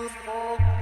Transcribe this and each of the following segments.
Gottes Morgen.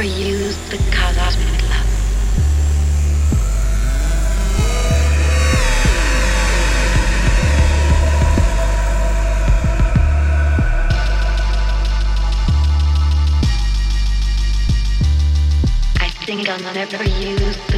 never used the cosmic love. I think I'll never use